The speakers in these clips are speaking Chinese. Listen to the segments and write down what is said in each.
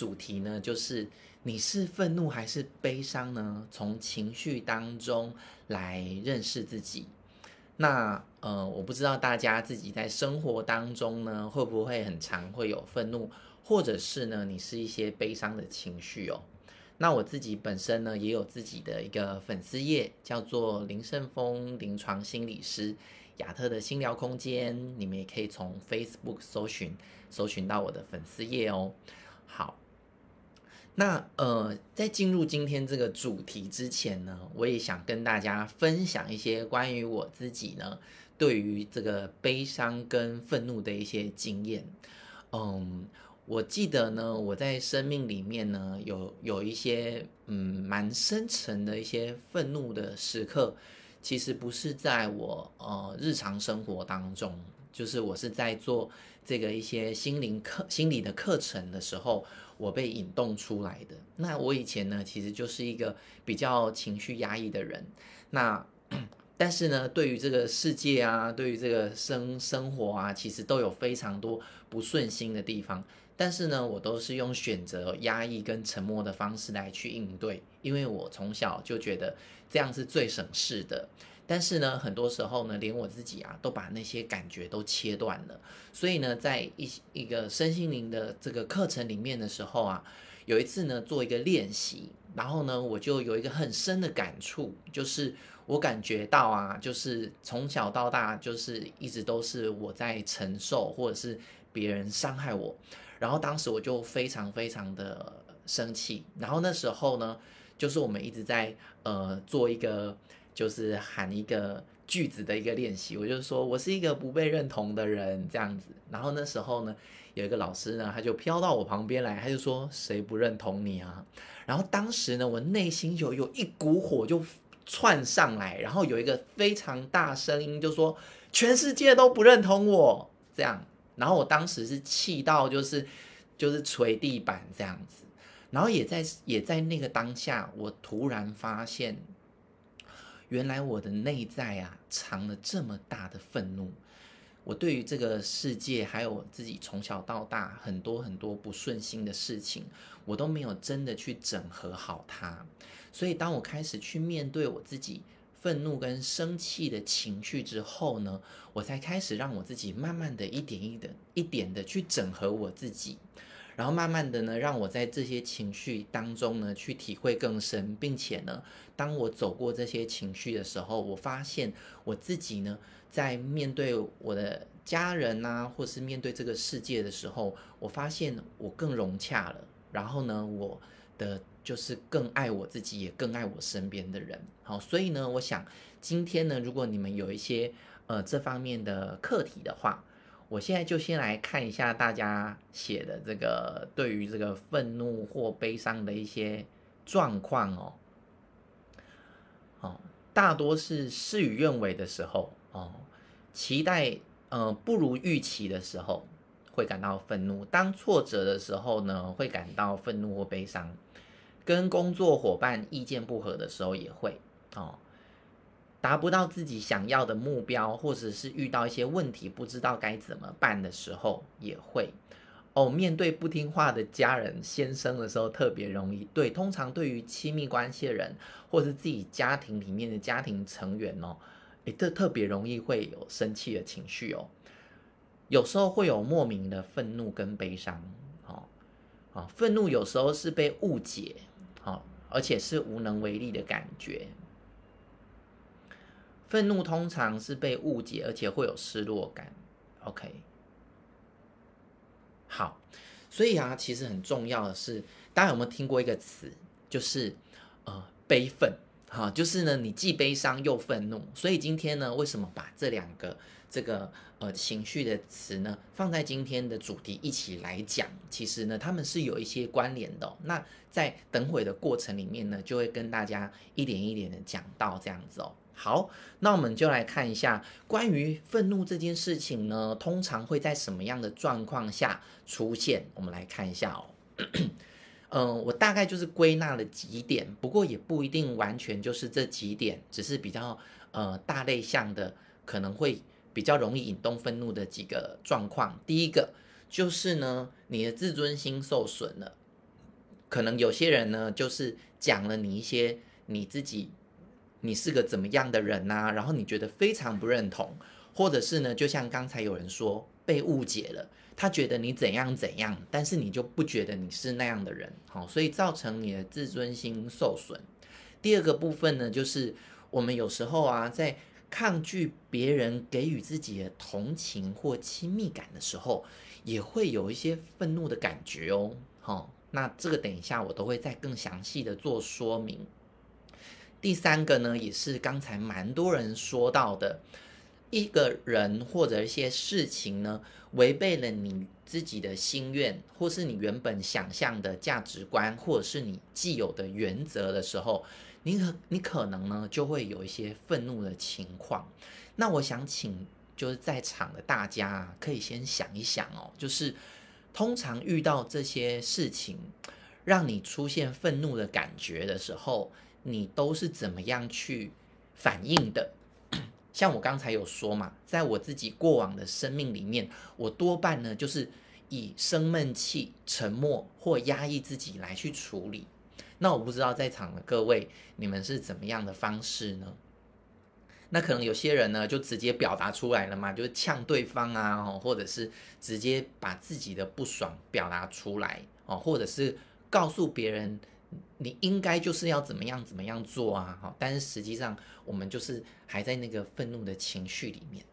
主题呢，就是你是愤怒还是悲伤呢？从情绪当中来认识自己。那呃，我不知道大家自己在生活当中呢，会不会很常会有愤怒，或者是呢，你是一些悲伤的情绪哦。那我自己本身呢，也有自己的一个粉丝页，叫做林胜峰临床心理师亚特的心疗空间，你们也可以从 Facebook 搜寻，搜寻到我的粉丝页哦。好，那呃，在进入今天这个主题之前呢，我也想跟大家分享一些关于我自己呢，对于这个悲伤跟愤怒的一些经验，嗯。我记得呢，我在生命里面呢，有有一些嗯蛮深沉的一些愤怒的时刻，其实不是在我呃日常生活当中，就是我是在做这个一些心灵课、心理的课程的时候，我被引动出来的。那我以前呢，其实就是一个比较情绪压抑的人，那 但是呢，对于这个世界啊，对于这个生生活啊，其实都有非常多不顺心的地方。但是呢，我都是用选择压抑跟沉默的方式来去应对，因为我从小就觉得这样是最省事的。但是呢，很多时候呢，连我自己啊，都把那些感觉都切断了。所以呢，在一一个身心灵的这个课程里面的时候啊，有一次呢，做一个练习，然后呢，我就有一个很深的感触，就是我感觉到啊，就是从小到大，就是一直都是我在承受，或者是别人伤害我。然后当时我就非常非常的生气，然后那时候呢，就是我们一直在呃做一个就是喊一个句子的一个练习，我就说我是一个不被认同的人这样子。然后那时候呢，有一个老师呢，他就飘到我旁边来，他就说谁不认同你啊？然后当时呢，我内心就有一股火就窜上来，然后有一个非常大声音就说全世界都不认同我这样。然后我当时是气到就是就是捶地板这样子，然后也在也在那个当下，我突然发现，原来我的内在啊藏了这么大的愤怒，我对于这个世界还有我自己从小到大很多很多不顺心的事情，我都没有真的去整合好它，所以当我开始去面对我自己。愤怒跟生气的情绪之后呢，我才开始让我自己慢慢的一点一点一点的去整合我自己，然后慢慢的呢，让我在这些情绪当中呢去体会更深，并且呢，当我走过这些情绪的时候，我发现我自己呢，在面对我的家人啊，或是面对这个世界的时候，我发现我更融洽了，然后呢，我的。就是更爱我自己，也更爱我身边的人。好，所以呢，我想今天呢，如果你们有一些呃这方面的课题的话，我现在就先来看一下大家写的这个对于这个愤怒或悲伤的一些状况哦。哦，大多是事与愿违的时候哦，期待呃不如预期的时候会感到愤怒，当挫折的时候呢，会感到愤怒或悲伤。跟工作伙伴意见不合的时候也会哦，达不到自己想要的目标，或者是遇到一些问题不知道该怎么办的时候也会哦。面对不听话的家人、先生的时候特别容易。对，通常对于亲密关系的人，或是自己家庭里面的家庭成员哦，诶，特特别容易会有生气的情绪哦。有时候会有莫名的愤怒跟悲伤哦，哦，愤怒有时候是被误解。哦，而且是无能为力的感觉。愤怒通常是被误解，而且会有失落感。OK，好，所以啊，其实很重要的是，大家有没有听过一个词，就是呃，悲愤。哈，就是呢，你既悲伤又愤怒。所以今天呢，为什么把这两个？这个呃情绪的词呢，放在今天的主题一起来讲，其实呢，他们是有一些关联的。那在等会的过程里面呢，就会跟大家一点一点的讲到这样子哦。好，那我们就来看一下关于愤怒这件事情呢，通常会在什么样的状况下出现？我们来看一下哦。嗯、我大概就是归纳了几点，不过也不一定完全就是这几点，只是比较呃大类项的，可能会。比较容易引动愤怒的几个状况，第一个就是呢，你的自尊心受损了，可能有些人呢，就是讲了你一些你自己，你是个怎么样的人呐、然后你觉得非常不认同，或者是呢，就像刚才有人说被误解了，他觉得你怎样怎样，但是你就不觉得你是那样的人，好，所以造成你的自尊心受损。第二个部分呢，就是我们有时候啊，在抗拒别人给予自己的同情或亲密感的时候，也会有一些愤怒的感觉哦。好，那这个等一下我都会再更详细的做说明。第三个呢，也是刚才蛮多人说到的，一个人或者一些事情呢，违背了你自己的心愿，或是你原本想象的价值观，或者是你既有的原则的时候。你可你可能呢就会有一些愤怒的情况，那我想请就是在场的大家，可以先想一想哦，就是通常遇到这些事情，让你出现愤怒的感觉的时候，你都是怎么样去反应的？像我刚才有说嘛，在我自己过往的生命里面，我多半呢就是以生闷气、沉默或压抑自己来去处理。那我不知道在场的各位，你们是怎么样的方式呢？那可能有些人呢，就直接表达出来了嘛，就是呛对方啊，或者是直接把自己的不爽表达出来哦，或者是告诉别人你应该就是要怎么样怎么样做啊，哈，但是实际上我们就是还在那个愤怒的情绪里面，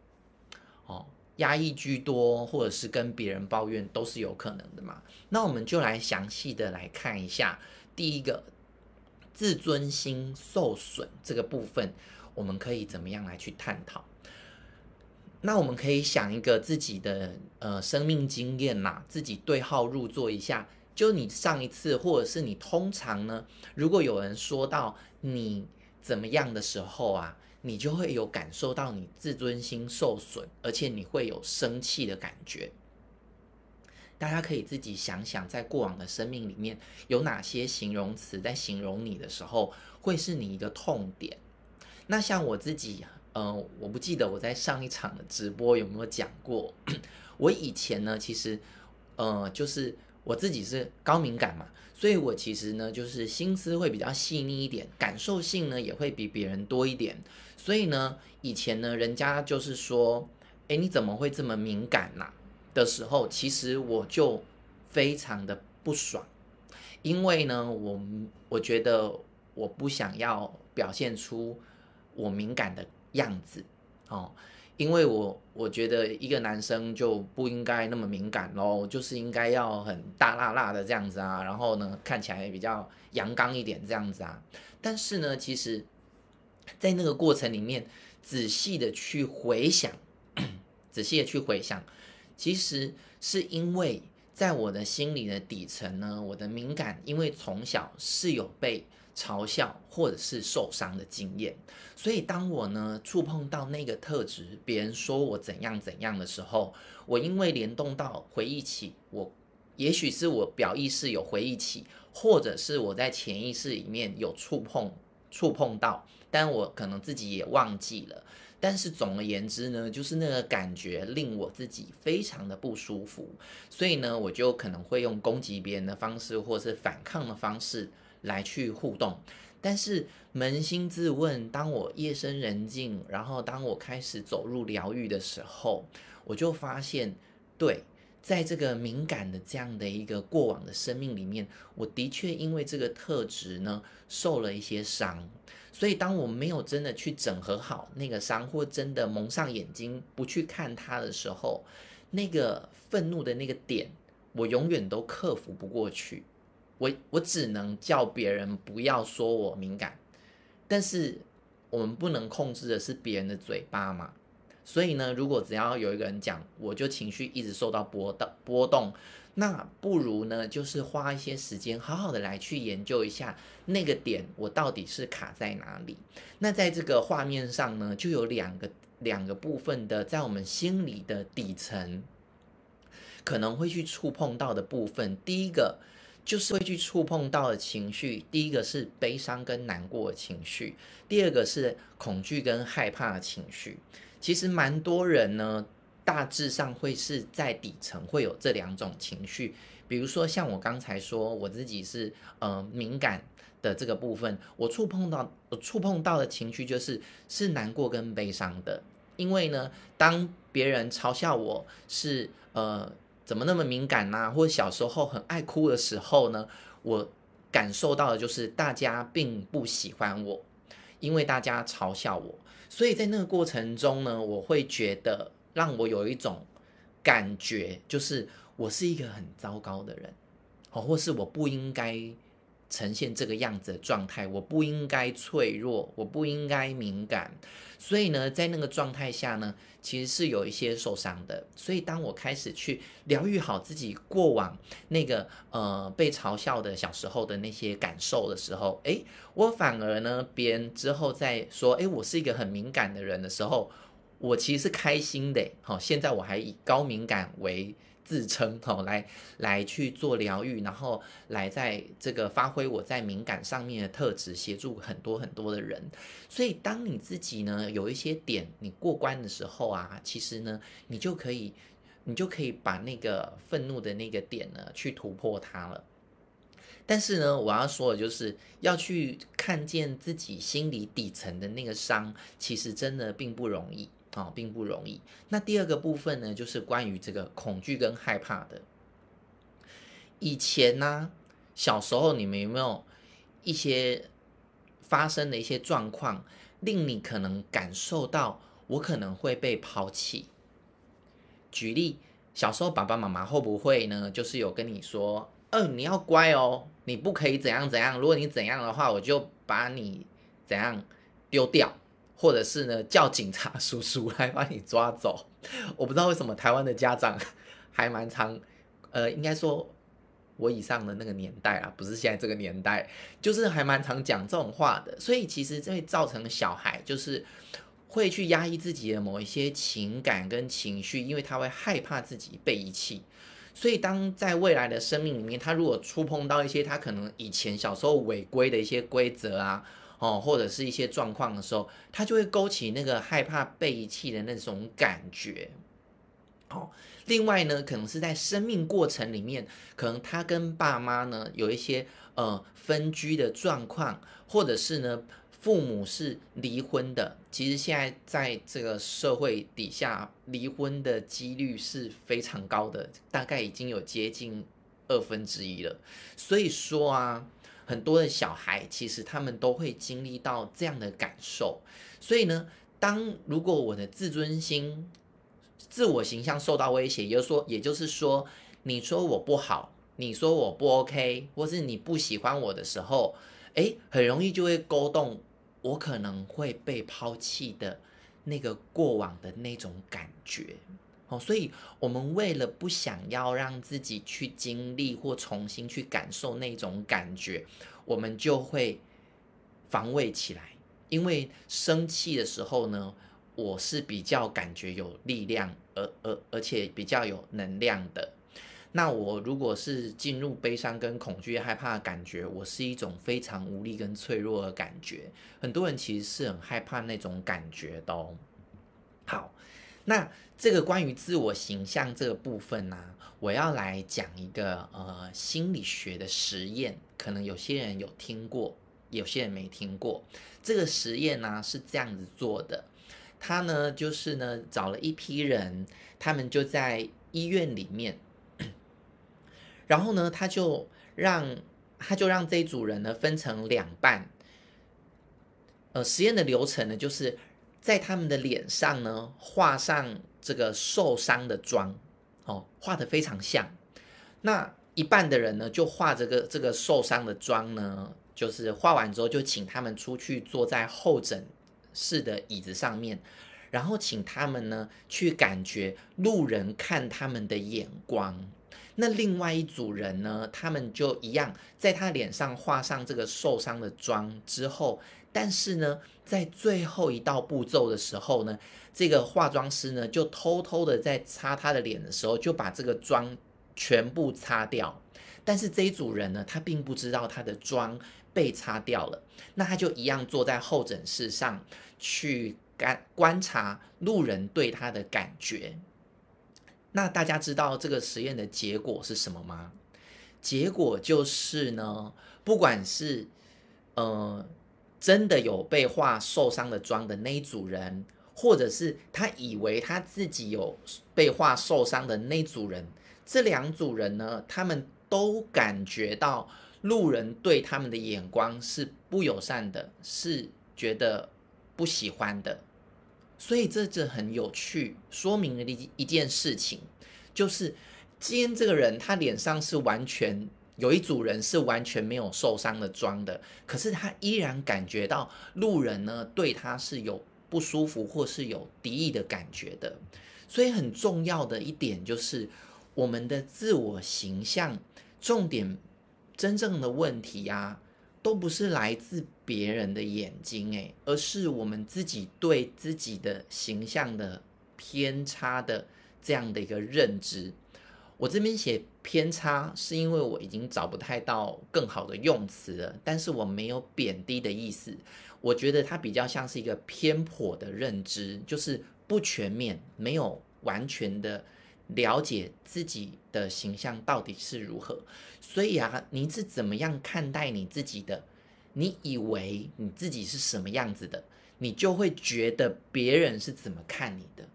哦，压抑居多，或者是跟别人抱怨都是有可能的嘛。那我们就来详细的来看一下。第一个自尊心受损这个部分，我们可以怎么样来去探讨？那我们可以想一个自己的呃生命经验呐，自己对号入座一下。就你上一次，或者是你通常呢，如果有人说到你怎么样的时候啊，你就会有感受到你自尊心受损，而且你会有生气的感觉。大家可以自己想想，在过往的生命里面有哪些形容词在形容你的时候，会是你一个痛点。那像我自己，呃，我不记得我在上一场的直播有没有讲过。我以前呢，其实，呃，就是我自己是高敏感嘛，所以我其实呢，就是心思会比较细腻一点，感受性呢也会比别人多一点。所以呢，以前呢，人家就是说，诶，你怎么会这么敏感呐？的时候，其实我就非常的不爽，因为呢，我我觉得我不想要表现出我敏感的样子哦，因为我我觉得一个男生就不应该那么敏感咯，就是应该要很大辣辣的这样子啊，然后呢，看起来也比较阳刚一点这样子啊。但是呢，其实，在那个过程里面，仔细的去回想，仔细的去回想。其实是因为在我的心里的底层呢，我的敏感，因为从小是有被嘲笑或者是受伤的经验，所以当我呢触碰到那个特质，别人说我怎样怎样的时候，我因为联动到回忆起我，也许是我表意识有回忆起，或者是我在潜意识里面有触碰触碰到，但我可能自己也忘记了。但是总而言之呢，就是那个感觉令我自己非常的不舒服，所以呢，我就可能会用攻击别人的方式，或是反抗的方式来去互动。但是扪心自问，当我夜深人静，然后当我开始走入疗愈的时候，我就发现，对，在这个敏感的这样的一个过往的生命里面，我的确因为这个特质呢，受了一些伤。所以，当我没有真的去整合好那个伤，或真的蒙上眼睛不去看它的时候，那个愤怒的那个点，我永远都克服不过去。我我只能叫别人不要说我敏感，但是我们不能控制的是别人的嘴巴嘛。所以呢，如果只要有一个人讲，我就情绪一直受到波动波动。那不如呢，就是花一些时间，好好的来去研究一下那个点，我到底是卡在哪里。那在这个画面上呢，就有两个两个部分的，在我们心里的底层可能会去触碰到的部分。第一个就是会去触碰到的情绪，第一个是悲伤跟难过的情绪，第二个是恐惧跟害怕的情绪。其实蛮多人呢。大致上会是在底层会有这两种情绪，比如说像我刚才说我自己是呃敏感的这个部分，我触碰到我触碰到的情绪就是是难过跟悲伤的，因为呢，当别人嘲笑我是呃怎么那么敏感呐、或者小时候很爱哭的时候呢，我感受到的就是大家并不喜欢我，因为大家嘲笑我，所以在那个过程中呢，我会觉得。让我有一种感觉，就是我是一个很糟糕的人，哦，或是我不应该呈现这个样子的状态，我不应该脆弱，我不应该敏感，所以呢，在那个状态下呢，其实是有一些受伤的。所以当我开始去疗愈好自己过往那个呃被嘲笑的小时候的那些感受的时候，诶，我反而呢，别人之后再说，诶，我是一个很敏感的人的时候。我其实是开心的，好，现在我还以高敏感为自称，好，来来去做疗愈，然后来在这个发挥我在敏感上面的特质，协助很多很多的人。所以，当你自己呢有一些点你过关的时候啊，其实呢，你就可以，你就可以把那个愤怒的那个点呢去突破它了。但是呢，我要说的就是要去看见自己心里底层的那个伤，其实真的并不容易。啊，并不容易。那第二个部分呢，就是关于这个恐惧跟害怕的。以前呢，小时候你们有没有一些发生的一些状况，令你可能感受到我可能会被抛弃？举例，小时候爸爸妈妈会不会呢，就是有跟你说，嗯、你要乖哦，你不可以怎样怎样，如果你怎样的话，我就把你怎样丢掉。或者是呢，叫警察叔叔来把你抓走。我不知道为什么台湾的家长还蛮常，呃，应该说我以上的那个年代啊，不是现在这个年代，就是还蛮常讲这种话的。所以其实这会造成小孩就是会去压抑自己的某一些情感跟情绪，因为他会害怕自己被遗弃。所以当在未来的生命里面，他如果触碰到一些他可能以前小时候违规的一些规则啊。哦，或者是一些状况的时候，他就会勾起那个害怕被遗弃的那种感觉。哦，另外呢，可能是在生命过程里面，可能他跟爸妈呢有一些呃分居的状况，或者是呢父母是离婚的。其实现在在这个社会底下，离婚的几率是非常高的，大概已经有接近二分之一了。所以说啊。很多的小孩其实他们都会经历到这样的感受，所以呢，当如果我的自尊心、自我形象受到威胁，也就是说，也就是说，你说我不好，你说我不 OK，或是你不喜欢我的时候，诶，很容易就会勾动我可能会被抛弃的那个过往的那种感觉。哦，所以我们为了不想要让自己去经历或重新去感受那种感觉，我们就会防卫起来。因为生气的时候呢，我是比较感觉有力量，而而而且比较有能量的。那我如果是进入悲伤跟恐惧、害怕的感觉，我是一种非常无力跟脆弱的感觉。很多人其实是很害怕那种感觉的。好。那这个关于自我形象这个部分呢、我要来讲一个呃心理学的实验，可能有些人有听过，有些人没听过。这个实验呢是这样子做的，他呢就是呢找了一批人，他们就在医院里面，然后呢他就让他就让这一组人呢分成两半，呃，实验的流程呢就是。在他们的脸上呢，画上这个受伤的妆，哦，画得非常像。那一半的人呢，就画这个这个受伤的妆呢，就是画完之后，就请他们出去坐在候诊室的椅子上面，然后请他们呢去感觉路人看他们的眼光。那另外一组人呢，他们就一样，在他脸上画上这个受伤的妆之后。但是呢，在最后一道步骤的时候呢，这个化妆师呢就偷偷的在擦他的脸的时候，就把这个妆全部擦掉。但是这一组人呢，他并不知道他的妆被擦掉了，那他就一样坐在候诊室上去观观察路人对他的感觉。那大家知道这个实验的结果是什么吗？结果就是呢，不管是呃真的有被画受伤的妆的那一组人，或者是他以为他自己有被画受伤的那组人，这两组人呢，他们都感觉到路人对他们的眼光是不友善的，是觉得不喜欢的。所以这就很有趣，说明了一一件事情，就是今天这个人他脸上是完全有一组人是完全没有受伤的装的，可是他依然感觉到路人呢对他是有不舒服或是有敌意的感觉的。所以很重要的一点就是我们的自我形象，重点真正的问题呀、啊。都不是来自别人的眼睛，诶，而是我们自己对自己的形象的偏差的这样的一个认知。我这边写偏差，是因为我已经找不太到更好的用词了，但是我没有贬低的意思。我觉得它比较像是一个偏颇的认知，就是不全面，没有完全的。了解自己的形象到底是如何，所以啊，你是怎么样看待你自己的？你以为你自己是什么样子的，你就会觉得别人是怎么看你的。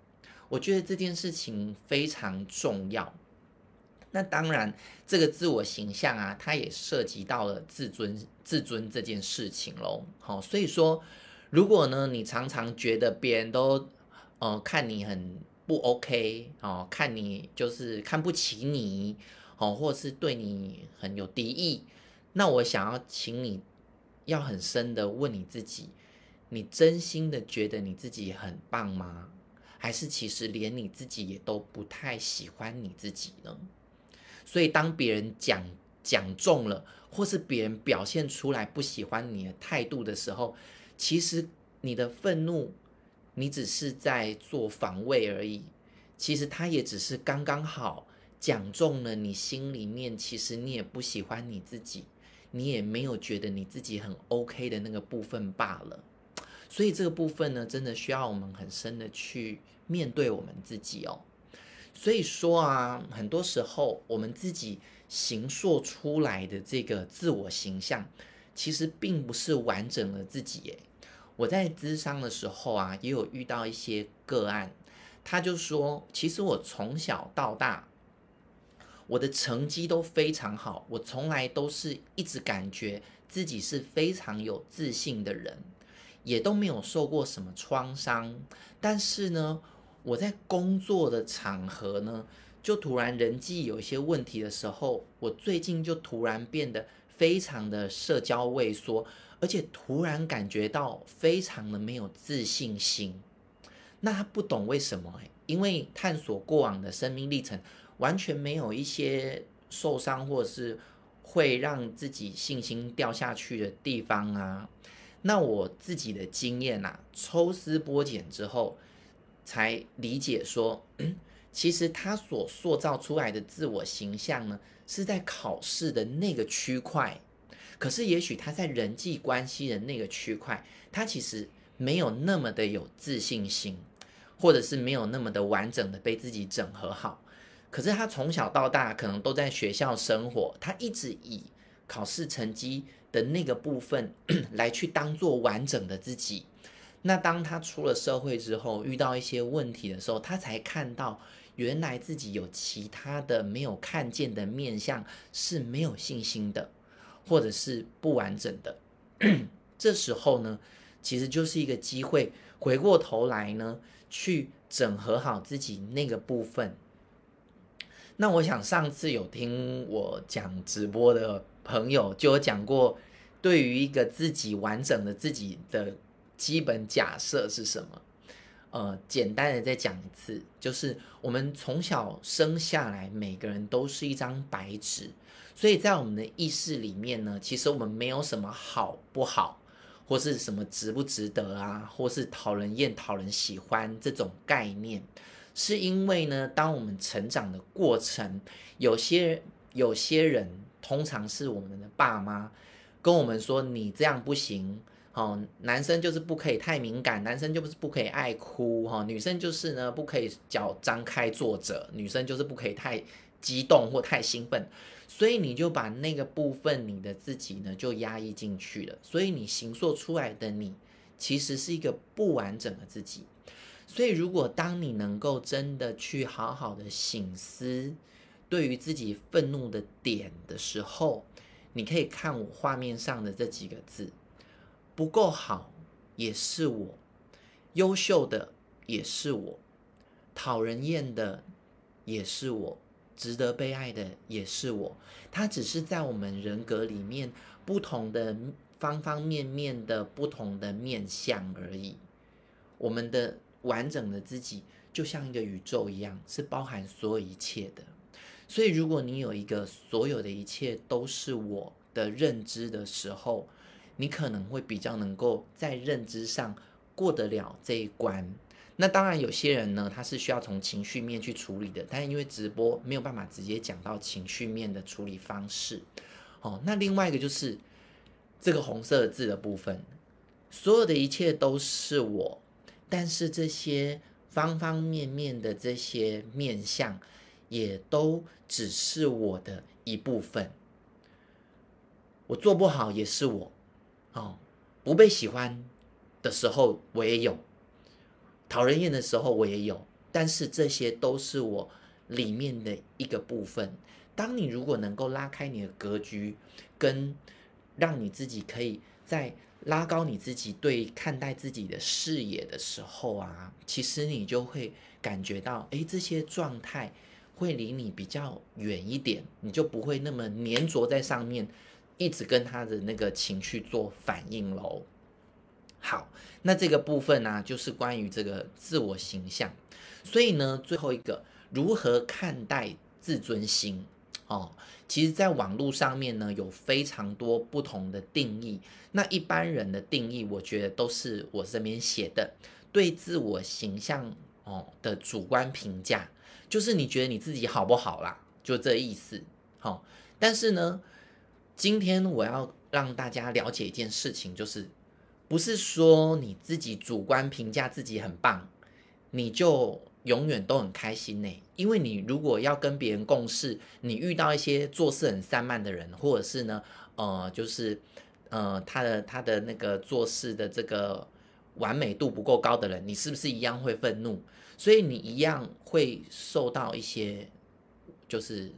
我觉得这件事情非常重要。那当然，这个自我形象啊，它也涉及到了自尊、自尊这件事情喽。好，所以说，如果呢，你常常觉得别人都，呃，看你很。不 OK 哦，看你就是看不起你哦，或是对你很有敌意，那我想要请你要很深的问你自己，你真心的觉得你自己很棒吗？还是其实连你自己也都不太喜欢你自己呢？所以当别人讲讲中了，或是别人表现出来不喜欢你的态度的时候，其实你的愤怒。你只是在做防卫而已，其实他也只是刚刚好讲中了你心里面，其实你也不喜欢你自己，你也没有觉得你自己很 OK 的那个部分罢了。所以这个部分呢，真的需要我们很深的去面对我们自己哦。所以说啊，很多时候我们自己形塑出来的这个自我形象，其实并不是完整的自己耶。我在咨商的时候啊，也有遇到一些个案，他就说，其实我从小到大，我的成绩都非常好，我从来都是一直感觉自己是非常有自信的人，也都没有受过什么创伤。但是呢，我在工作的场合呢，就突然人际有一些问题的时候，我最近就突然变得非常的社交畏缩。而且突然感觉到非常的没有自信心，那他不懂为什么？因为探索过往的生命历程，完全没有一些受伤或者是会让自己信心掉下去的地方啊。那我自己的经验啊，抽丝剥茧之后，才理解说，其实他所塑造出来的自我形象呢，是在考试的那个区块。可是，也许他在人际关系的那个区块，他其实没有那么的有自信心，或者是没有那么的完整的被自己整合好。可是他从小到大可能都在学校生活，他一直以考试成绩的那个部分 来去当做完整的自己。那当他出了社会之后，遇到一些问题的时候，他才看到原来自己有其他的没有看见的面相是没有信心的。或者是不完整的，这时候呢，其实就是一个机会，回过头来呢，去整合好自己那个部分。那我想上次有听我讲直播的朋友就有讲过，对于一个自己完整的自己的基本假设是什么？呃，简单的再讲一次，就是我们从小生下来，每个人都是一张白纸。所以在我们的意识里面呢，其实我们没有什么好不好，或是什么值不值得啊，或是讨人厌、讨人喜欢这种概念，是因为呢，当我们成长的过程，有些有些人，通常是我们的爸妈，跟我们说你这样不行，哦，男生就是不可以太敏感，男生就不是不可以爱哭哈，女生就是呢不可以脚张开坐着，女生就是不可以太激动或太兴奋，所以你就把那个部分你的自己呢就压抑进去了，所以你形塑出来的你其实是一个不完整的自己。所以如果当你能够真的去好好的醒思，对于自己愤怒的点的时候，你可以看我画面上的这几个字。不够好也是我，优秀的也是我，讨人厌的也是我，值得被爱的也是我。它只是在我们人格里面不同的方方面面的不同的面向而已。我们的完整的自己就像一个宇宙一样，是包含所有一切的。所以，如果你有一个所有的一切都是我的认知的时候，你可能会比较能够在认知上过得了这一关。那当然，有些人呢，他是需要从情绪面去处理的，但因为直播没有办法直接讲到情绪面的处理方式。哦，那另外一个就是这个红色字的部分，所有的一切都是我，但是这些方方面面的这些面相，也都只是我的一部分。我做不好也是我。哦，不被喜欢的时候我也有，讨人厌的时候我也有，但是这些都是我里面的一个部分。当你如果能够拉开你的格局，跟让你自己可以再拉高你自己对看待自己的视野的时候啊，其实你就会感觉到，诶，这些状态会离你比较远一点，你就不会那么黏着在上面。一直跟他的那个情绪做反应喽。好，那这个部分呢、就是关于这个自我形象。所以呢，最后一个如何看待自尊心哦？其实，在网络上面呢，有非常多不同的定义。那一般人的定义，我觉得都是我这边写的，对自我形象哦的主观评价，就是你觉得你自己好不好啦？就这意思。好、但是呢。今天我要让大家了解一件事情，就是不是说你自己主观评价自己很棒，你就永远都很开心呢？因为你如果要跟别人共事，你遇到一些做事很散漫的人，或者是呢，呃，就是呃，他的他的那个做事的这个完美度不够高的人，你是不是一样会愤怒？所以你一样会受到一些就是。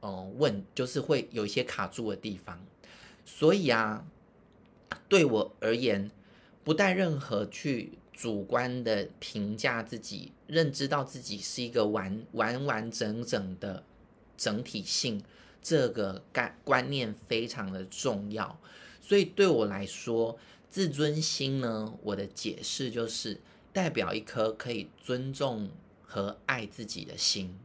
哦，问就是会有一些卡住的地方，所以啊，对我而言，不带任何去主观的评价自己，认知到自己是一个完完完整整的整体性，这个概观念非常的重要。所以对我来说，自尊心呢，我的解释就是代表一颗可以尊重和爱自己的心。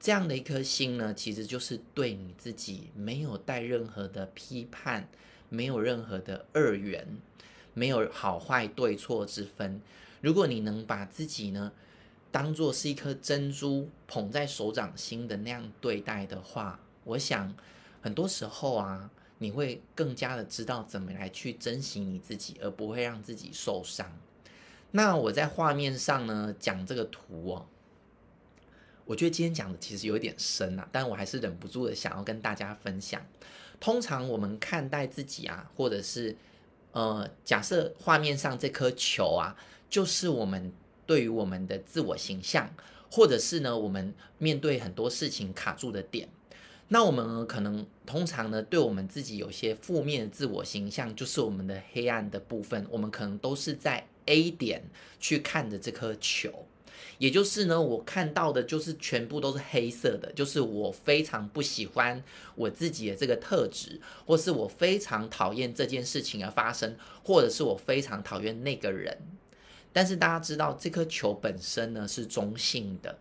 这样的一颗心呢，其实就是对你自己没有带任何的批判，没有任何的二元，没有好坏对错之分。如果你能把自己呢，当做是一颗珍珠捧在手掌心的那样对待的话，我想很多时候啊，你会更加的知道怎么来去珍惜你自己，而不会让自己受伤。那我在画面上呢，讲这个图哦。我觉得今天讲的其实有点深啊，但我还是忍不住的想要跟大家分享。通常我们看待自己啊，或者是呃，假设画面上这颗球啊，就是我们对于我们的自我形象，或者是呢，我们面对很多事情卡住的点。那我们可能通常呢，对我们自己有些负面的自我形象，就是我们的黑暗的部分，我们可能都是在 A 点去看着这颗球。也就是呢，我看到的就是全部都是黑色的，就是我非常不喜欢我自己的这个特质，或是我非常讨厌这件事情而发生，或者是我非常讨厌那个人。但是大家知道，这颗球本身呢是中性的，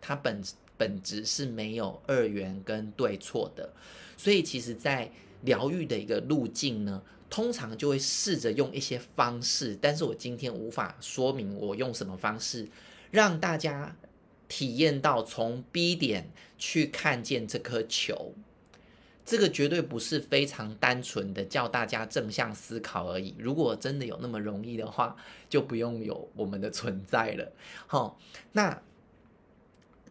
它本本质是没有二元跟对错的。所以其实，在疗愈的一个路径呢，通常就会试着用一些方式，但是我今天无法说明我用什么方式。让大家体验到从 B 点去看见这颗球，这个绝对不是非常单纯的叫大家正向思考而已。如果真的有那么容易的话，就不用有我们的存在了。好，那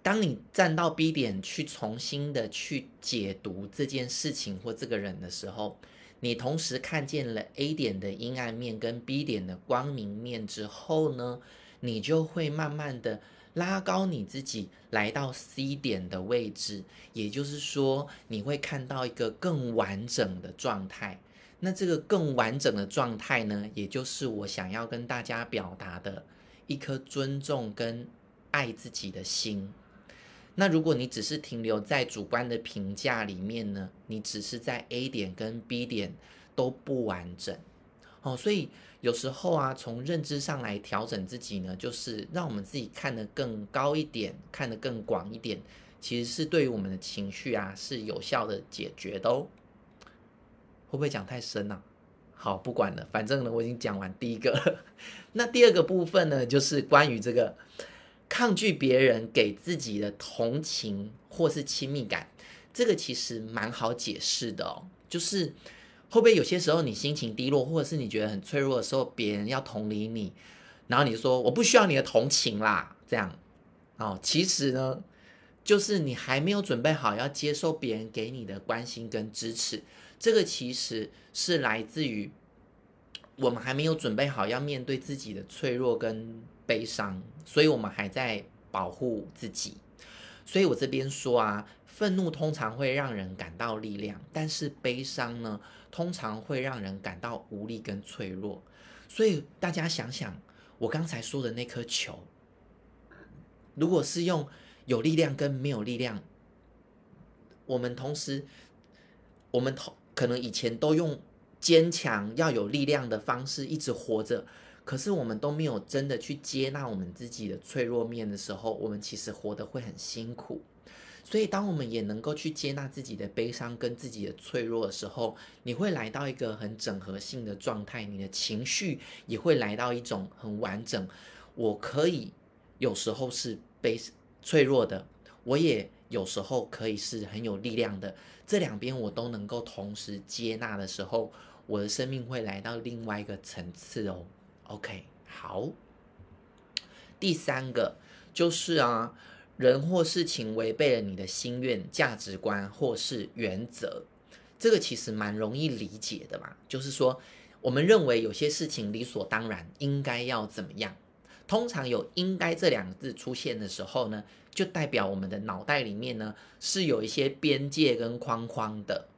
当你站到 B 点去重新的去解读这件事情或这个人的时候，你同时看见了 A 点的阴暗面跟 B 点的光明面之后呢，你就会慢慢的。拉高你自己来到 C 点的位置，也就是说，你会看到一个更完整的状态。那这个更完整的状态呢，也就是我想要跟大家表达的一颗尊重跟爱自己的心。那如果你只是停留在主观的评价里面呢，你只是在 A 点跟 B 点都不完整。哦，所以有时候啊，从认知上来调整自己呢，就是让我们自己看得更高一点，看得更广一点，其实是对于我们的情绪啊是有效的解决的哦。会不会讲太深啊？好，不管了，反正呢，我已经讲完第一个。那第二个部分呢，就是关于这个抗拒别人给自己的同情或是亲密感，这个其实蛮好解释的哦，就是。会不会有些时候你心情低落，或者是你觉得很脆弱的时候，别人要同理你，然后你说我不需要你的同情啦，这样，哦，其实呢，就是你还没有准备好要接受别人给你的关心跟支持，这个其实是来自于我们还没有准备好要面对自己的脆弱跟悲伤，所以我们还在保护自己。所以我这边说啊，愤怒通常会让人感到力量，但是悲伤呢，通常会让人感到无力跟脆弱。所以大家想想，我刚才说的那颗球，如果是用有力量跟没有力量，我们同时，我们同可能以前都用坚强要有力量的方式一直活着。可是我们都没有真的去接纳我们自己的脆弱面的时候，我们其实活得会很辛苦。所以，当我们也能够去接纳自己的悲伤跟自己的脆弱的时候，你会来到一个很整合性的状态，你的情绪也会来到一种很完整。我可以有时候是悲脆弱的，我也有时候可以是很有力量的。这两边我都能够同时接纳的时候，我的生命会来到另外一个层次哦。OK，好。第三个就是啊，人或事情违背了你的心愿、价值观或是原则，这个其实蛮容易理解的嘛。就是说，我们认为有些事情理所当然应该要怎么样，通常有“应该”这两个字出现的时候呢，就代表我们的脑袋里面呢是有一些边界跟框框的。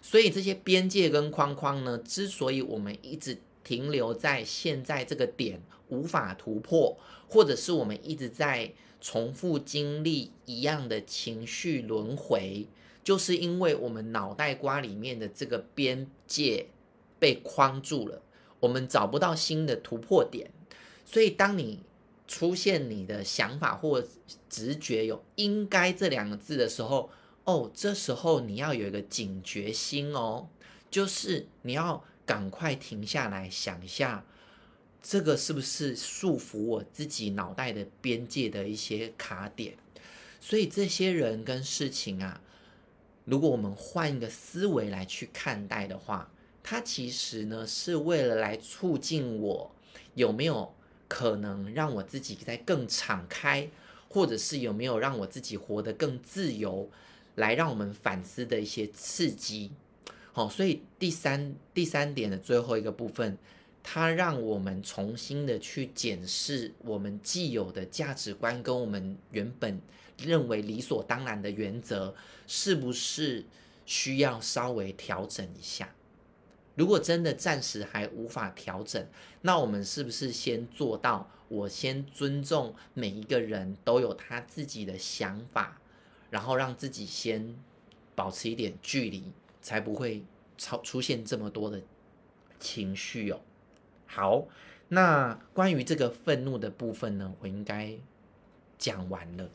所以这些边界跟框框呢，之所以我们一直停留在现在这个点无法突破，或者是我们一直在重复经历一样的情绪轮回，就是因为我们脑袋瓜里面的这个边界被框住了，我们找不到新的突破点。所以，当你出现你的想法或直觉有“应该”这两个字的时候，哦，这时候你要有一个警觉心哦，就是你要。赶快停下来想一下，这个是不是束缚我自己脑袋的边界的一些卡点？所以这些人跟事情啊，如果我们换一个思维来去看待的话，它其实呢是为了来促进我有没有可能让我自己在更敞开，或者是有没有让我自己活得更自由，来让我们反思的一些刺激。好，所以第三第三点的最后一个部分，它让我们重新的去检视我们既有的价值观跟我们原本认为理所当然的原则，是不是需要稍微调整一下？如果真的暂时还无法调整，那我们是不是先做到，我先尊重每一个人都有他自己的想法，然后让自己先保持一点距离。才不会超出现这么多的情绪哦。好，那关于这个愤怒的部分呢，我应该讲完了。